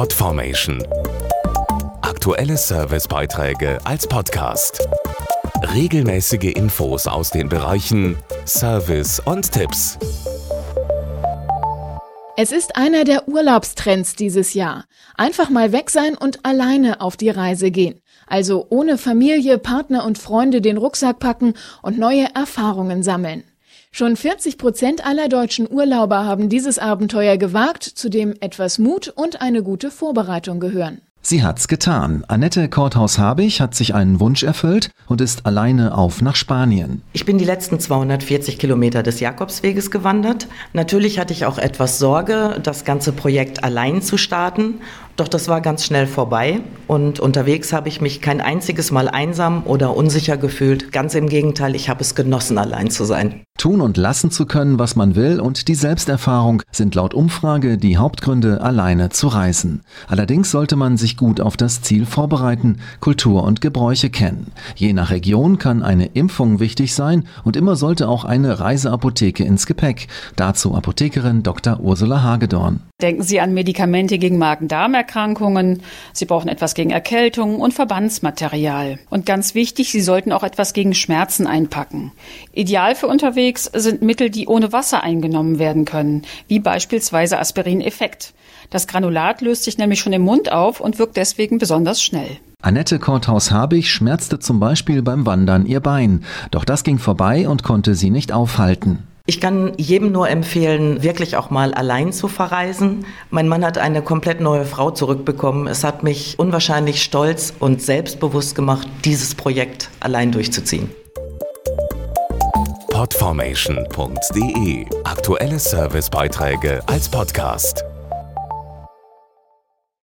Podformation. Aktuelle Servicebeiträge als Podcast. Regelmäßige Infos aus den Bereichen Service und Tipps. Es ist einer der Urlaubstrends dieses Jahr. Einfach mal weg sein und alleine auf die Reise gehen. Also ohne Familie, Partner und Freunde den Rucksack packen und neue Erfahrungen sammeln. Schon 40 Prozent aller deutschen Urlauber haben dieses Abenteuer gewagt, zu dem etwas Mut und eine gute Vorbereitung gehören. Sie hat's getan. Annette Korthaus-Habich hat sich einen Wunsch erfüllt und ist alleine auf nach Spanien. Ich bin die letzten 240 Kilometer des Jakobsweges gewandert. Natürlich hatte ich auch etwas Sorge, das ganze Projekt allein zu starten. Doch das war ganz schnell vorbei und unterwegs habe ich mich kein einziges Mal einsam oder unsicher gefühlt. Ganz im Gegenteil, ich habe es genossen, allein zu sein. Tun und lassen zu können, was man will und die Selbsterfahrung sind laut Umfrage die Hauptgründe, alleine zu reisen. Allerdings sollte man sich gut auf das Ziel vorbereiten, Kultur und Gebräuche kennen. Je nach Region kann eine Impfung wichtig sein und immer sollte auch eine Reiseapotheke ins Gepäck. Dazu Apothekerin Dr. Ursula Hagedorn. Denken Sie an Medikamente gegen Magen-Darm-Erkrankungen. Sie brauchen etwas gegen Erkältungen und Verbandsmaterial. Und ganz wichtig, Sie sollten auch etwas gegen Schmerzen einpacken. Ideal für unterwegs sind Mittel, die ohne Wasser eingenommen werden können, wie beispielsweise Aspirin-Effekt. Das Granulat löst sich nämlich schon im Mund auf und wirkt deswegen besonders schnell. Annette Korthaus-Habich schmerzte zum Beispiel beim Wandern ihr Bein. Doch das ging vorbei und konnte sie nicht aufhalten. Ich kann jedem nur empfehlen, wirklich auch mal allein zu verreisen. Mein Mann hat eine komplett neue Frau zurückbekommen. Es hat mich unwahrscheinlich stolz und selbstbewusst gemacht, dieses Projekt allein durchzuziehen. Podformation.de Aktuelle Servicebeiträge als Podcast.